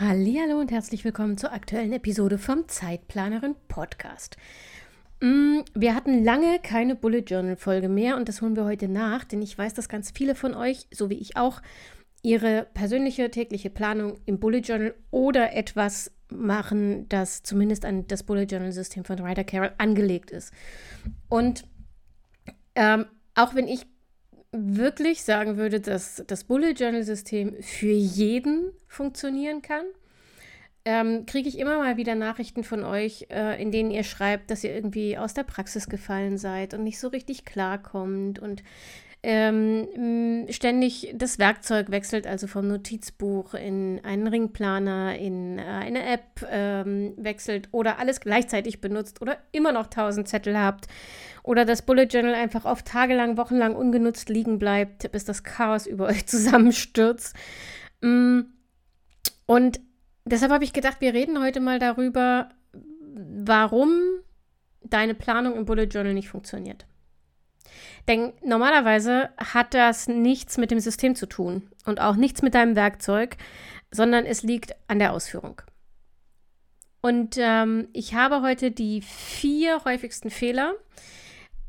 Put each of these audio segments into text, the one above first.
Hallo und herzlich willkommen zur aktuellen Episode vom Zeitplanerin Podcast. Mm, wir hatten lange keine Bullet Journal Folge mehr und das holen wir heute nach, denn ich weiß, dass ganz viele von euch, so wie ich auch, ihre persönliche tägliche Planung im Bullet Journal oder etwas machen, das zumindest an das Bullet Journal System von Ryder Carroll angelegt ist. Und ähm, auch wenn ich wirklich sagen würde, dass das Bullet Journal System für jeden funktionieren kann, ähm, kriege ich immer mal wieder Nachrichten von euch, äh, in denen ihr schreibt, dass ihr irgendwie aus der Praxis gefallen seid und nicht so richtig klarkommt und ähm, ständig das Werkzeug wechselt, also vom Notizbuch in einen Ringplaner, in äh, eine App ähm, wechselt oder alles gleichzeitig benutzt oder immer noch tausend Zettel habt oder das Bullet Journal einfach oft tagelang, wochenlang ungenutzt liegen bleibt, bis das Chaos über euch zusammenstürzt. Mm, und deshalb habe ich gedacht, wir reden heute mal darüber, warum deine Planung im Bullet Journal nicht funktioniert. Denn normalerweise hat das nichts mit dem System zu tun und auch nichts mit deinem Werkzeug, sondern es liegt an der Ausführung. Und ähm, ich habe heute die vier häufigsten Fehler.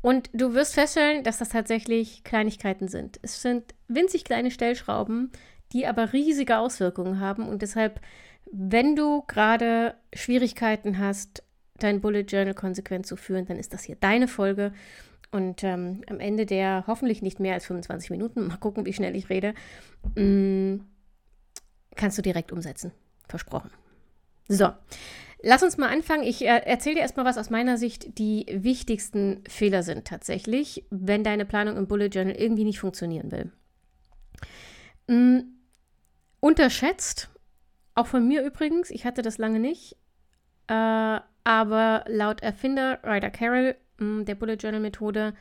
Und du wirst feststellen, dass das tatsächlich Kleinigkeiten sind. Es sind winzig kleine Stellschrauben, die aber riesige Auswirkungen haben. Und deshalb, wenn du gerade Schwierigkeiten hast, dein Bullet Journal konsequent zu führen, dann ist das hier deine Folge. Und ähm, am Ende der hoffentlich nicht mehr als 25 Minuten, mal gucken, wie schnell ich rede, mh, mm, kannst du direkt umsetzen. Versprochen. So, lass uns mal anfangen. Ich äh, erzähle dir erstmal, was aus meiner Sicht die wichtigsten Fehler sind tatsächlich, wenn deine Planung im Bullet Journal irgendwie nicht funktionieren will. Mh, unterschätzt, auch von mir übrigens, ich hatte das lange nicht, äh, aber laut Erfinder Ryder Carroll der Bullet Journal Methode,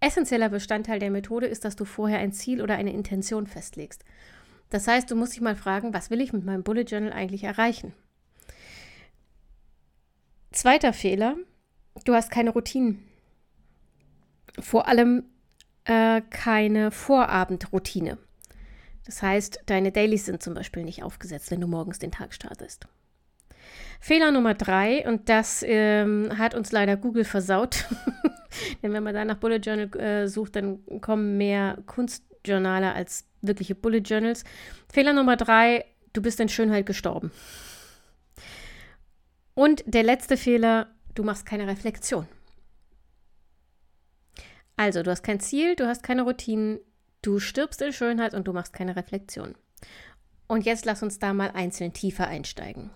essentieller Bestandteil der Methode ist, dass du vorher ein Ziel oder eine Intention festlegst. Das heißt, du musst dich mal fragen, was will ich mit meinem Bullet Journal eigentlich erreichen? Zweiter Fehler, du hast keine Routinen. Vor allem äh, keine Vorabendroutine. Das heißt, deine Dailies sind zum Beispiel nicht aufgesetzt, wenn du morgens den Tag startest. Fehler Nummer drei, und das ähm, hat uns leider Google versaut. Denn wenn man da nach Bullet Journal äh, sucht, dann kommen mehr Kunstjournale als wirkliche Bullet Journals. Fehler Nummer drei, du bist in Schönheit gestorben. Und der letzte Fehler, du machst keine Reflexion. Also, du hast kein Ziel, du hast keine Routinen, du stirbst in Schönheit und du machst keine Reflexion. Und jetzt lass uns da mal einzeln tiefer einsteigen.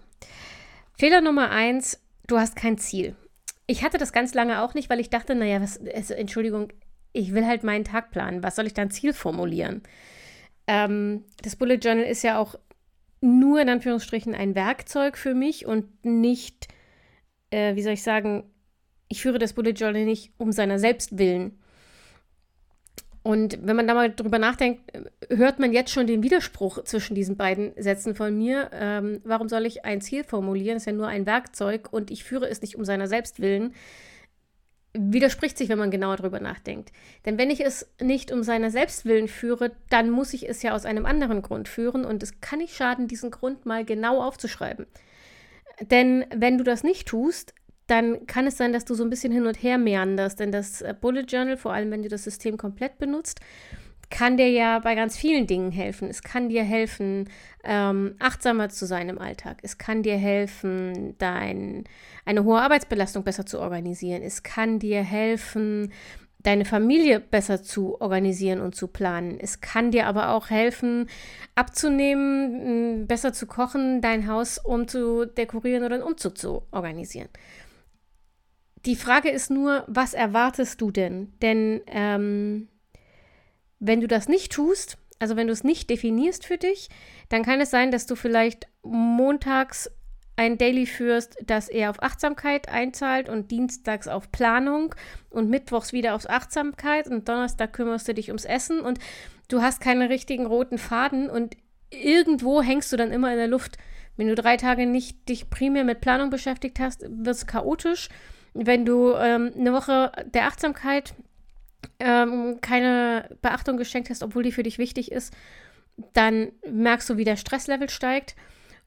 Fehler Nummer eins, du hast kein Ziel. Ich hatte das ganz lange auch nicht, weil ich dachte, naja, was, also, Entschuldigung, ich will halt meinen Tag planen. Was soll ich dann Ziel formulieren? Ähm, das Bullet Journal ist ja auch nur in Anführungsstrichen ein Werkzeug für mich und nicht, äh, wie soll ich sagen, ich führe das Bullet Journal nicht um seiner selbst willen. Und wenn man da mal drüber nachdenkt, hört man jetzt schon den Widerspruch zwischen diesen beiden Sätzen von mir. Ähm, warum soll ich ein Ziel formulieren? Das ist ja nur ein Werkzeug und ich führe es nicht um seiner selbst willen. Widerspricht sich, wenn man genauer drüber nachdenkt. Denn wenn ich es nicht um seiner Selbstwillen führe, dann muss ich es ja aus einem anderen Grund führen und es kann nicht schaden, diesen Grund mal genau aufzuschreiben. Denn wenn du das nicht tust, dann kann es sein, dass du so ein bisschen hin und her meanderst. Denn das äh, Bullet Journal, vor allem wenn du das System komplett benutzt, kann dir ja bei ganz vielen Dingen helfen. Es kann dir helfen, ähm, achtsamer zu sein im Alltag. Es kann dir helfen, dein, eine hohe Arbeitsbelastung besser zu organisieren. Es kann dir helfen, deine Familie besser zu organisieren und zu planen. Es kann dir aber auch helfen, abzunehmen, besser zu kochen, dein Haus umzudekorieren oder einen Umzug zu organisieren. Die Frage ist nur, was erwartest du denn? Denn ähm, wenn du das nicht tust, also wenn du es nicht definierst für dich, dann kann es sein, dass du vielleicht montags ein Daily führst, das eher auf Achtsamkeit einzahlt und dienstags auf Planung und mittwochs wieder auf Achtsamkeit und Donnerstag kümmerst du dich ums Essen und du hast keine richtigen roten Faden und irgendwo hängst du dann immer in der Luft. Wenn du drei Tage nicht dich primär mit Planung beschäftigt hast, wird es chaotisch. Wenn du ähm, eine Woche der Achtsamkeit ähm, keine Beachtung geschenkt hast, obwohl die für dich wichtig ist, dann merkst du, wie der Stresslevel steigt.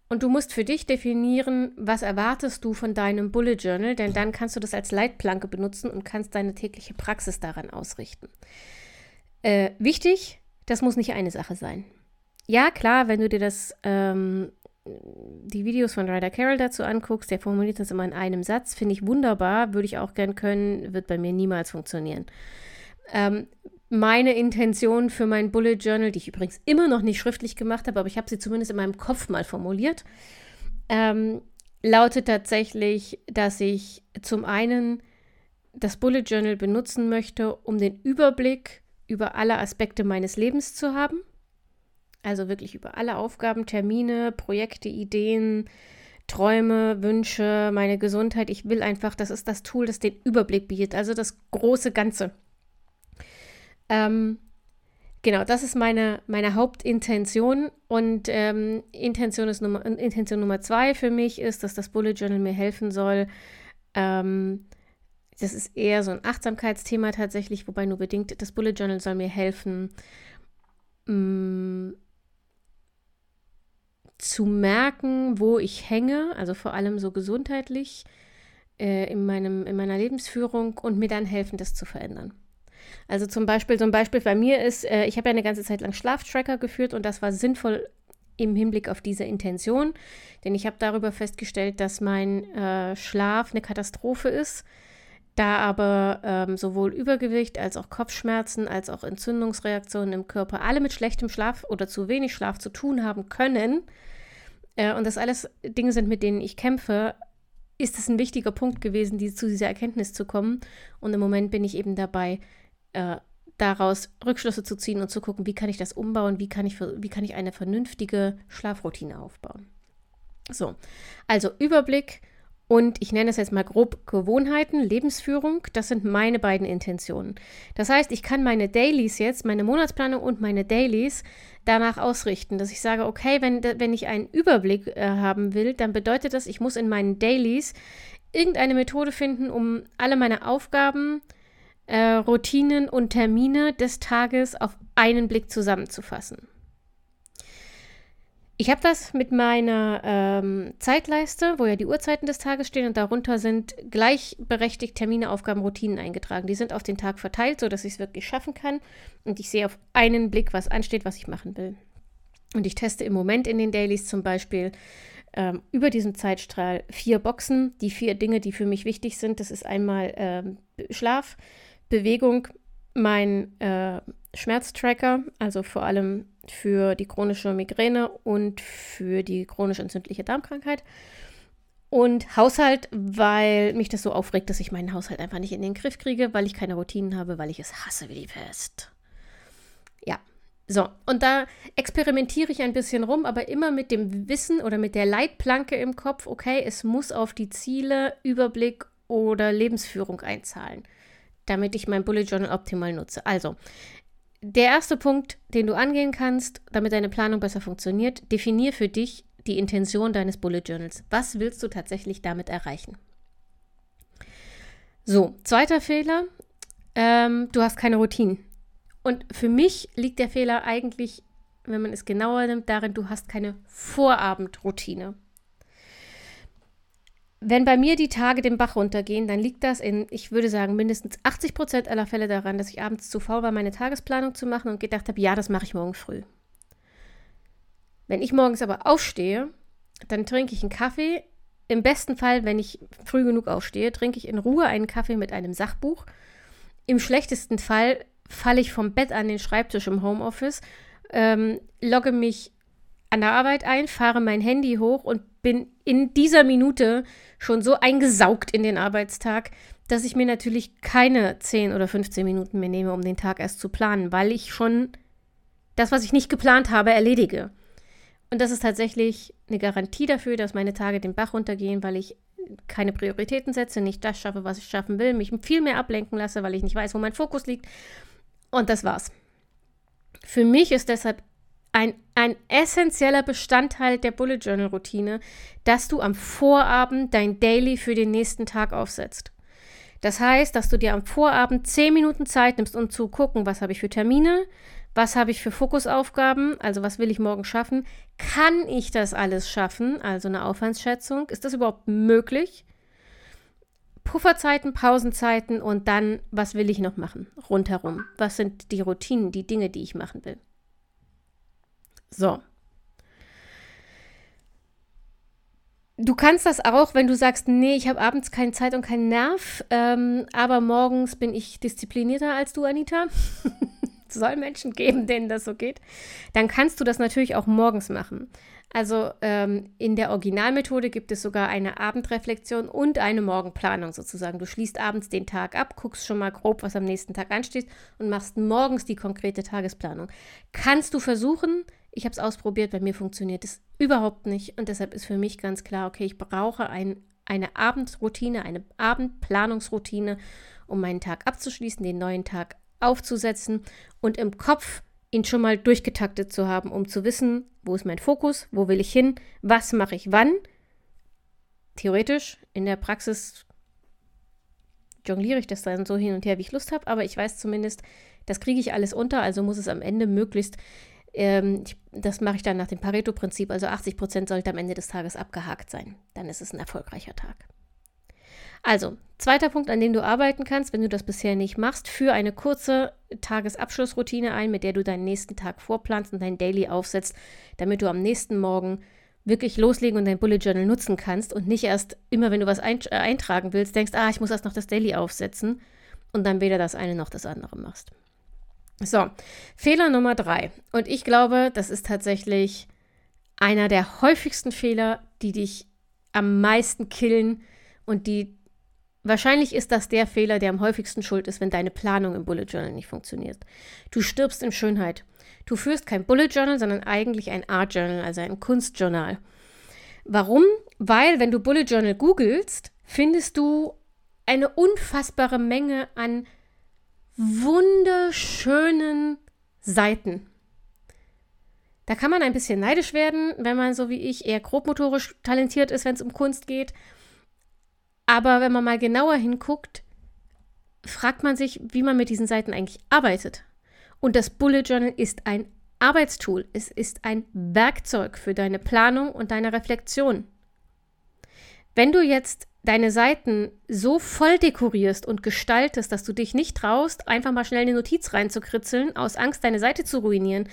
Und du musst für dich definieren, was erwartest du von deinem Bullet Journal, denn dann kannst du das als Leitplanke benutzen und kannst deine tägliche Praxis daran ausrichten. Äh, wichtig, das muss nicht eine Sache sein. Ja, klar, wenn du dir das, ähm, die Videos von Ryder Carroll dazu anguckst, der formuliert das immer in einem Satz, finde ich wunderbar, würde ich auch gern können, wird bei mir niemals funktionieren. Ähm, meine Intention für mein Bullet Journal, die ich übrigens immer noch nicht schriftlich gemacht habe, aber ich habe sie zumindest in meinem Kopf mal formuliert, ähm, lautet tatsächlich, dass ich zum einen das Bullet Journal benutzen möchte, um den Überblick über alle Aspekte meines Lebens zu haben. Also wirklich über alle Aufgaben, Termine, Projekte, Ideen, Träume, Wünsche, meine Gesundheit. Ich will einfach, das ist das Tool, das den Überblick bietet, also das große Ganze. Ähm, genau, das ist meine, meine Hauptintention. Und ähm, Intention, ist Nummer, Intention Nummer zwei für mich ist, dass das Bullet Journal mir helfen soll. Ähm, das ist eher so ein Achtsamkeitsthema tatsächlich, wobei nur bedingt, das Bullet Journal soll mir helfen, mh, mm, zu merken, wo ich hänge, also vor allem so gesundheitlich äh, in, meinem, in meiner Lebensführung und mir dann helfen, das zu verändern. Also zum Beispiel, so ein Beispiel bei mir ist, äh, ich habe ja eine ganze Zeit lang Schlaftracker geführt und das war sinnvoll im Hinblick auf diese Intention, denn ich habe darüber festgestellt, dass mein äh, Schlaf eine Katastrophe ist. Da aber ähm, sowohl Übergewicht als auch Kopfschmerzen als auch Entzündungsreaktionen im Körper alle mit schlechtem Schlaf oder zu wenig Schlaf zu tun haben können, äh, und das alles Dinge sind, mit denen ich kämpfe, ist es ein wichtiger Punkt gewesen, die, zu dieser Erkenntnis zu kommen. Und im Moment bin ich eben dabei, äh, daraus Rückschlüsse zu ziehen und zu gucken, wie kann ich das umbauen, wie kann ich, wie kann ich eine vernünftige Schlafroutine aufbauen. So, also Überblick und ich nenne es jetzt mal grob Gewohnheiten, Lebensführung, das sind meine beiden Intentionen. Das heißt, ich kann meine Dailies jetzt, meine Monatsplanung und meine Dailies danach ausrichten, dass ich sage, okay, wenn, wenn ich einen Überblick äh, haben will, dann bedeutet das, ich muss in meinen Dailies irgendeine Methode finden, um alle meine Aufgaben, äh, Routinen und Termine des Tages auf einen Blick zusammenzufassen. Ich habe das mit meiner ähm, Zeitleiste, wo ja die Uhrzeiten des Tages stehen und darunter sind gleichberechtigt Termine, Aufgaben, Routinen eingetragen. Die sind auf den Tag verteilt, sodass ich es wirklich schaffen kann und ich sehe auf einen Blick, was ansteht, was ich machen will. Und ich teste im Moment in den Dailies zum Beispiel ähm, über diesen Zeitstrahl vier Boxen. Die vier Dinge, die für mich wichtig sind, das ist einmal ähm, Schlaf, Bewegung, mein äh, Schmerztracker, also vor allem für die chronische Migräne und für die chronisch entzündliche Darmkrankheit. Und Haushalt, weil mich das so aufregt, dass ich meinen Haushalt einfach nicht in den Griff kriege, weil ich keine Routinen habe, weil ich es hasse wie die Pest. Ja, so. Und da experimentiere ich ein bisschen rum, aber immer mit dem Wissen oder mit der Leitplanke im Kopf, okay, es muss auf die Ziele, Überblick oder Lebensführung einzahlen, damit ich mein Bullet Journal optimal nutze. Also, der erste Punkt, den du angehen kannst, damit deine Planung besser funktioniert, definier für dich die Intention deines Bullet Journals. Was willst du tatsächlich damit erreichen? So, zweiter Fehler, ähm, du hast keine Routinen. Und für mich liegt der Fehler eigentlich, wenn man es genauer nimmt, darin, du hast keine Vorabendroutine. Wenn bei mir die Tage den Bach runtergehen, dann liegt das in, ich würde sagen, mindestens 80 Prozent aller Fälle daran, dass ich abends zu faul war, meine Tagesplanung zu machen und gedacht habe, ja, das mache ich morgen früh. Wenn ich morgens aber aufstehe, dann trinke ich einen Kaffee. Im besten Fall, wenn ich früh genug aufstehe, trinke ich in Ruhe einen Kaffee mit einem Sachbuch. Im schlechtesten Fall falle ich vom Bett an den Schreibtisch im Homeoffice, ähm, logge mich an der Arbeit ein, fahre mein Handy hoch und bin in dieser Minute schon so eingesaugt in den Arbeitstag, dass ich mir natürlich keine 10 oder 15 Minuten mehr nehme, um den Tag erst zu planen, weil ich schon das, was ich nicht geplant habe, erledige. Und das ist tatsächlich eine Garantie dafür, dass meine Tage den Bach runtergehen, weil ich keine Prioritäten setze, nicht das schaffe, was ich schaffen will, mich viel mehr ablenken lasse, weil ich nicht weiß, wo mein Fokus liegt. Und das war's. Für mich ist deshalb ein, ein essentieller Bestandteil der Bullet Journal Routine, dass du am Vorabend dein Daily für den nächsten Tag aufsetzt. Das heißt, dass du dir am Vorabend zehn Minuten Zeit nimmst, um zu gucken, was habe ich für Termine, was habe ich für Fokusaufgaben, also was will ich morgen schaffen, kann ich das alles schaffen, also eine Aufwandsschätzung, ist das überhaupt möglich? Pufferzeiten, Pausenzeiten und dann, was will ich noch machen, rundherum, was sind die Routinen, die Dinge, die ich machen will. So. Du kannst das auch, wenn du sagst, nee, ich habe abends keine Zeit und keinen Nerv, ähm, aber morgens bin ich disziplinierter als du, Anita. soll Menschen geben, denen das so geht, dann kannst du das natürlich auch morgens machen. Also ähm, in der Originalmethode gibt es sogar eine Abendreflexion und eine Morgenplanung sozusagen. Du schließt abends den Tag ab, guckst schon mal grob, was am nächsten Tag ansteht und machst morgens die konkrete Tagesplanung. Kannst du versuchen, ich habe es ausprobiert, bei mir funktioniert es überhaupt nicht und deshalb ist für mich ganz klar, okay, ich brauche ein, eine Abendroutine, eine Abendplanungsroutine, um meinen Tag abzuschließen, den neuen Tag aufzusetzen und im Kopf ihn schon mal durchgetaktet zu haben, um zu wissen, wo ist mein Fokus, wo will ich hin, was mache ich wann. Theoretisch, in der Praxis jongliere ich das dann so hin und her, wie ich Lust habe, aber ich weiß zumindest, das kriege ich alles unter, also muss es am Ende möglichst ähm, ich, das mache ich dann nach dem Pareto-Prinzip. Also 80 Prozent sollte am Ende des Tages abgehakt sein. Dann ist es ein erfolgreicher Tag. Also, zweiter Punkt, an dem du arbeiten kannst, wenn du das bisher nicht machst, für eine kurze Tagesabschlussroutine ein, mit der du deinen nächsten Tag vorplanst und dein Daily aufsetzt, damit du am nächsten Morgen wirklich loslegen und dein Bullet Journal nutzen kannst und nicht erst immer, wenn du was äh, eintragen willst, denkst, ah, ich muss erst noch das Daily aufsetzen und dann weder das eine noch das andere machst. So, Fehler Nummer drei. Und ich glaube, das ist tatsächlich einer der häufigsten Fehler, die dich am meisten killen und die wahrscheinlich ist das der Fehler, der am häufigsten schuld ist, wenn deine Planung im Bullet Journal nicht funktioniert. Du stirbst in Schönheit. Du führst kein Bullet Journal, sondern eigentlich ein Art Journal, also ein Kunstjournal. Warum? Weil, wenn du Bullet Journal googelst, findest du eine unfassbare Menge an wunderschönen Seiten. Da kann man ein bisschen neidisch werden, wenn man so wie ich eher grobmotorisch talentiert ist, wenn es um Kunst geht. Aber wenn man mal genauer hinguckt, fragt man sich, wie man mit diesen Seiten eigentlich arbeitet. Und das Bullet Journal ist ein Arbeitstool. Es ist ein Werkzeug für deine Planung und deine Reflexion. Wenn du jetzt deine Seiten so voll dekorierst und gestaltest, dass du dich nicht traust, einfach mal schnell eine Notiz reinzukritzeln, aus Angst, deine Seite zu ruinieren,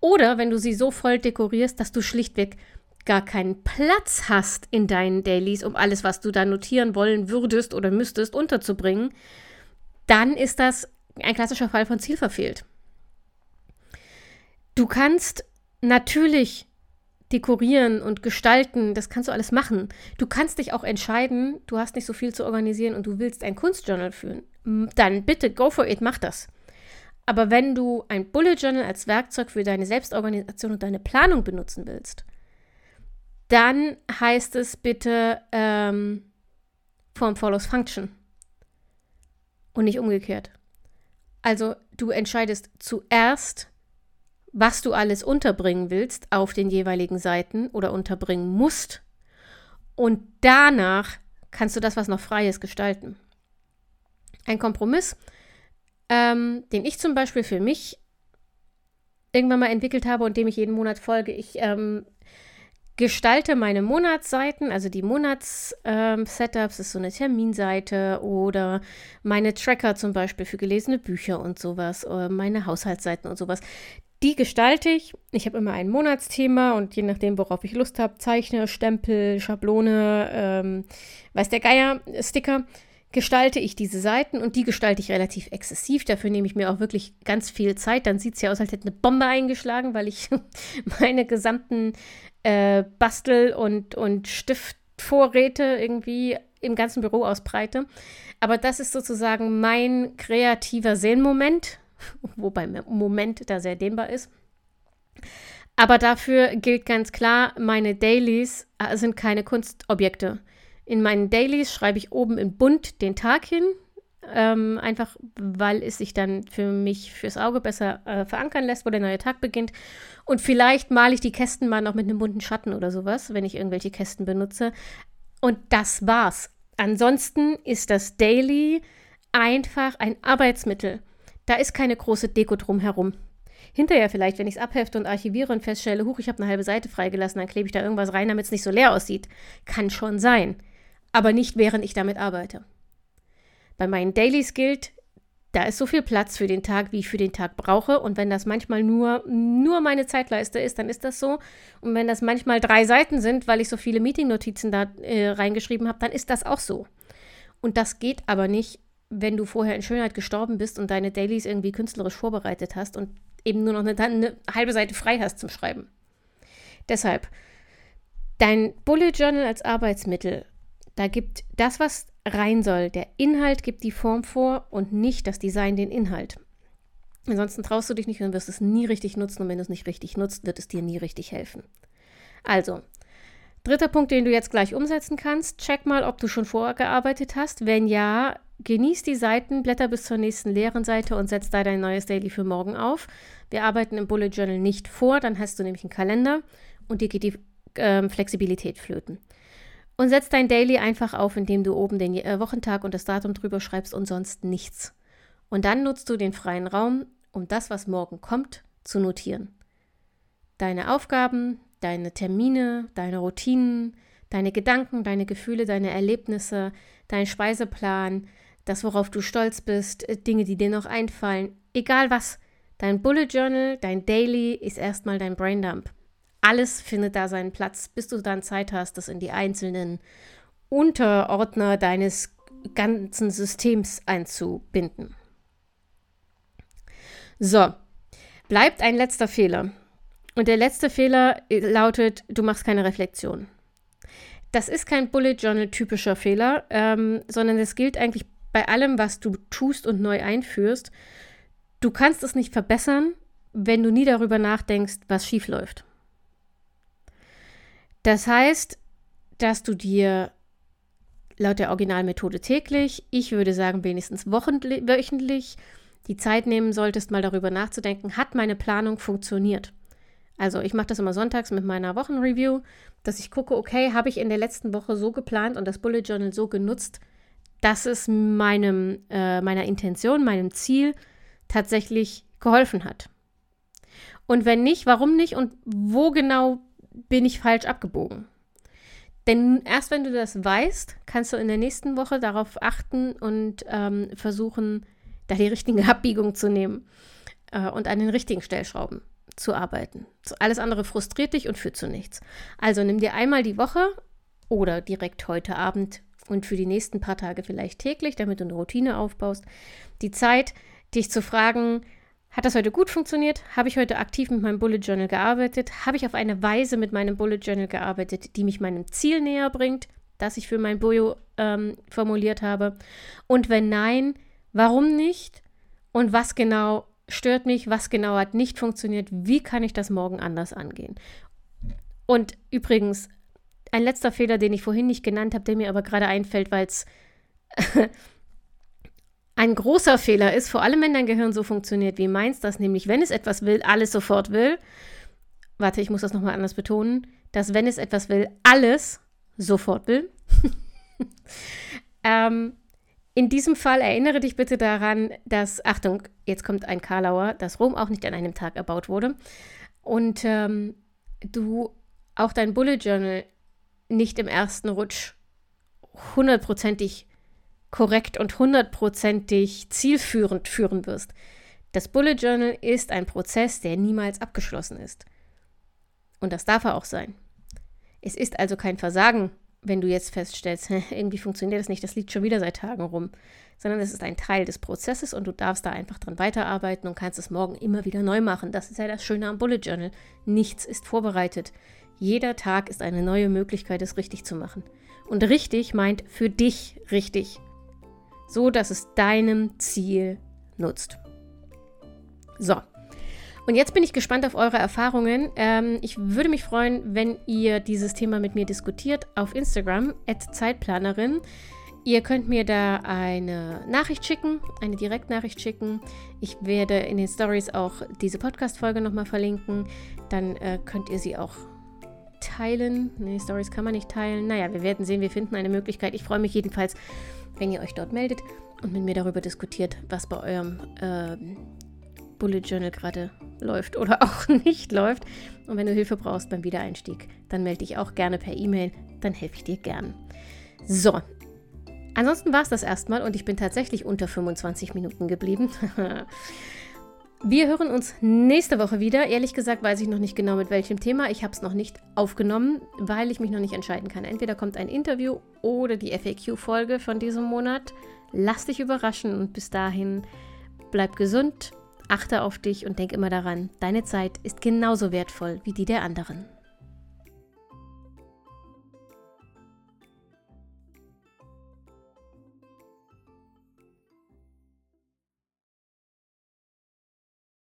oder wenn du sie so voll dekorierst, dass du schlichtweg gar keinen Platz hast in deinen Dailies, um alles, was du da notieren wollen würdest oder müsstest, unterzubringen, dann ist das ein klassischer Fall von Ziel verfehlt. Du kannst natürlich dekorieren und gestalten, das kannst du alles machen. Du kannst dich auch entscheiden, du hast nicht so viel zu organisieren und du willst ein Kunstjournal führen. Dann bitte go for it, mach das. Aber wenn du ein Bullet Journal als Werkzeug für deine Selbstorganisation und deine Planung benutzen willst, dann heißt es bitte ähm, Form follows Function und nicht umgekehrt. Also du entscheidest zuerst, was du alles unterbringen willst auf den jeweiligen Seiten oder unterbringen musst. Und danach kannst du das, was noch frei ist, gestalten. Ein Kompromiss, ähm, den ich zum Beispiel für mich irgendwann mal entwickelt habe und dem ich jeden Monat folge. Ich ähm, gestalte meine Monatsseiten, also die Monats-Setups, ähm, ist so eine Terminseite oder meine Tracker zum Beispiel für gelesene Bücher und sowas, oder meine Haushaltsseiten und sowas. Die gestalte ich. Ich habe immer ein Monatsthema und je nachdem, worauf ich Lust habe, zeichne, Stempel, Schablone, ähm, weiß der Geier, Sticker, gestalte ich diese Seiten und die gestalte ich relativ exzessiv. Dafür nehme ich mir auch wirklich ganz viel Zeit. Dann sieht es ja aus, als hätte eine Bombe eingeschlagen, weil ich meine gesamten äh, Bastel- und, und Stiftvorräte irgendwie im ganzen Büro ausbreite. Aber das ist sozusagen mein kreativer Sehnmoment wobei Moment da sehr dehnbar ist. Aber dafür gilt ganz klar, meine Dailies äh, sind keine Kunstobjekte. In meinen Dailies schreibe ich oben in bunt den Tag hin, ähm, einfach weil es sich dann für mich fürs Auge besser äh, verankern lässt, wo der neue Tag beginnt. Und vielleicht male ich die Kästen mal noch mit einem bunten Schatten oder sowas, wenn ich irgendwelche Kästen benutze. Und das war's. Ansonsten ist das Daily einfach ein Arbeitsmittel. Da ist keine große Deko drumherum. Hinterher vielleicht, wenn ich es abhefte und archiviere und feststelle, huch, ich habe eine halbe Seite freigelassen, dann klebe ich da irgendwas rein, damit es nicht so leer aussieht. Kann schon sein. Aber nicht während ich damit arbeite. Bei meinen Dailies gilt, da ist so viel Platz für den Tag, wie ich für den Tag brauche. Und wenn das manchmal nur, nur meine Zeitleiste ist, dann ist das so. Und wenn das manchmal drei Seiten sind, weil ich so viele Meeting-Notizen da äh, reingeschrieben habe, dann ist das auch so. Und das geht aber nicht, wenn du vorher in Schönheit gestorben bist und deine Dailies irgendwie künstlerisch vorbereitet hast und eben nur noch eine, eine halbe Seite frei hast zum Schreiben. Deshalb, dein Bullet Journal als Arbeitsmittel, da gibt das, was rein soll. Der Inhalt gibt die Form vor und nicht das Design den Inhalt. Ansonsten traust du dich nicht und wirst es nie richtig nutzen und wenn du es nicht richtig nutzt, wird es dir nie richtig helfen. Also, dritter Punkt, den du jetzt gleich umsetzen kannst, check mal, ob du schon vorgearbeitet hast. Wenn ja, genieß die Seiten, blätter bis zur nächsten leeren Seite und setz da dein neues Daily für morgen auf. Wir arbeiten im Bullet Journal nicht vor, dann hast du nämlich einen Kalender und dir geht die äh, Flexibilität flöten. Und setz dein Daily einfach auf, indem du oben den äh, Wochentag und das Datum drüber schreibst und sonst nichts. Und dann nutzt du den freien Raum, um das, was morgen kommt, zu notieren. Deine Aufgaben, deine Termine, deine Routinen, deine Gedanken, deine Gefühle, deine Erlebnisse, dein Speiseplan, das, worauf du stolz bist, äh, Dinge, die dir noch einfallen, egal was. Dein Bullet Journal, dein Daily ist erstmal dein Braindump. Alles findet da seinen Platz, bis du dann Zeit hast, das in die einzelnen Unterordner deines ganzen Systems einzubinden. So, bleibt ein letzter Fehler. Und der letzte Fehler lautet, du machst keine Reflexion. Das ist kein Bullet Journal typischer Fehler, ähm, sondern es gilt eigentlich bei allem, was du tust und neu einführst. Du kannst es nicht verbessern, wenn du nie darüber nachdenkst, was schief läuft. Das heißt, dass du dir laut der Originalmethode täglich, ich würde sagen wenigstens wöchentlich, die Zeit nehmen solltest, mal darüber nachzudenken, hat meine Planung funktioniert? Also ich mache das immer sonntags mit meiner Wochenreview, dass ich gucke, okay, habe ich in der letzten Woche so geplant und das Bullet Journal so genutzt, dass es meinem, äh, meiner Intention, meinem Ziel tatsächlich geholfen hat. Und wenn nicht, warum nicht und wo genau bin ich falsch abgebogen. Denn erst wenn du das weißt, kannst du in der nächsten Woche darauf achten und ähm, versuchen, da die richtige Abbiegung zu nehmen äh, und an den richtigen Stellschrauben zu arbeiten. Alles andere frustriert dich und führt zu nichts. Also nimm dir einmal die Woche oder direkt heute Abend und für die nächsten paar Tage vielleicht täglich, damit du eine Routine aufbaust, die Zeit, dich zu fragen, hat das heute gut funktioniert? Habe ich heute aktiv mit meinem Bullet Journal gearbeitet? Habe ich auf eine Weise mit meinem Bullet Journal gearbeitet, die mich meinem Ziel näher bringt, das ich für mein Bojo ähm, formuliert habe? Und wenn nein, warum nicht? Und was genau stört mich? Was genau hat nicht funktioniert? Wie kann ich das morgen anders angehen? Und übrigens, ein letzter Fehler, den ich vorhin nicht genannt habe, der mir aber gerade einfällt, weil es ein großer Fehler ist, vor allem wenn dein Gehirn so funktioniert wie meins, dass nämlich, wenn es etwas will, alles sofort will. Warte, ich muss das nochmal anders betonen, dass wenn es etwas will, alles sofort will. ähm, in diesem Fall erinnere dich bitte daran, dass, Achtung, jetzt kommt ein Karlauer, dass Rom auch nicht an einem Tag erbaut wurde und ähm, du auch dein Bullet Journal nicht im ersten Rutsch hundertprozentig korrekt und hundertprozentig zielführend führen wirst. Das Bullet Journal ist ein Prozess, der niemals abgeschlossen ist. Und das darf er auch sein. Es ist also kein Versagen, wenn du jetzt feststellst, irgendwie funktioniert das nicht, das liegt schon wieder seit Tagen rum, sondern es ist ein Teil des Prozesses und du darfst da einfach dran weiterarbeiten und kannst es morgen immer wieder neu machen. Das ist ja das Schöne am Bullet Journal. Nichts ist vorbereitet. Jeder Tag ist eine neue Möglichkeit, es richtig zu machen. Und richtig meint für dich richtig so dass es deinem Ziel nutzt. So. Und jetzt bin ich gespannt auf eure Erfahrungen. Ähm, ich würde mich freuen, wenn ihr dieses Thema mit mir diskutiert auf Instagram, Zeitplanerin. Ihr könnt mir da eine Nachricht schicken, eine Direktnachricht schicken. Ich werde in den Stories auch diese Podcast-Folge nochmal verlinken. Dann äh, könnt ihr sie auch teilen. Nee, Stories kann man nicht teilen. Naja, wir werden sehen, wir finden eine Möglichkeit. Ich freue mich jedenfalls, wenn ihr euch dort meldet und mit mir darüber diskutiert, was bei eurem äh, Bullet Journal gerade läuft oder auch nicht läuft. Und wenn du Hilfe brauchst beim Wiedereinstieg, dann melde dich auch gerne per E-Mail, dann helfe ich dir gern. So, ansonsten war es das erstmal und ich bin tatsächlich unter 25 Minuten geblieben. Wir hören uns nächste Woche wieder. Ehrlich gesagt weiß ich noch nicht genau mit welchem Thema. Ich habe es noch nicht aufgenommen, weil ich mich noch nicht entscheiden kann. Entweder kommt ein Interview oder die FAQ-Folge von diesem Monat. Lass dich überraschen und bis dahin bleib gesund Achte auf dich und denk immer daran, deine Zeit ist genauso wertvoll wie die der anderen.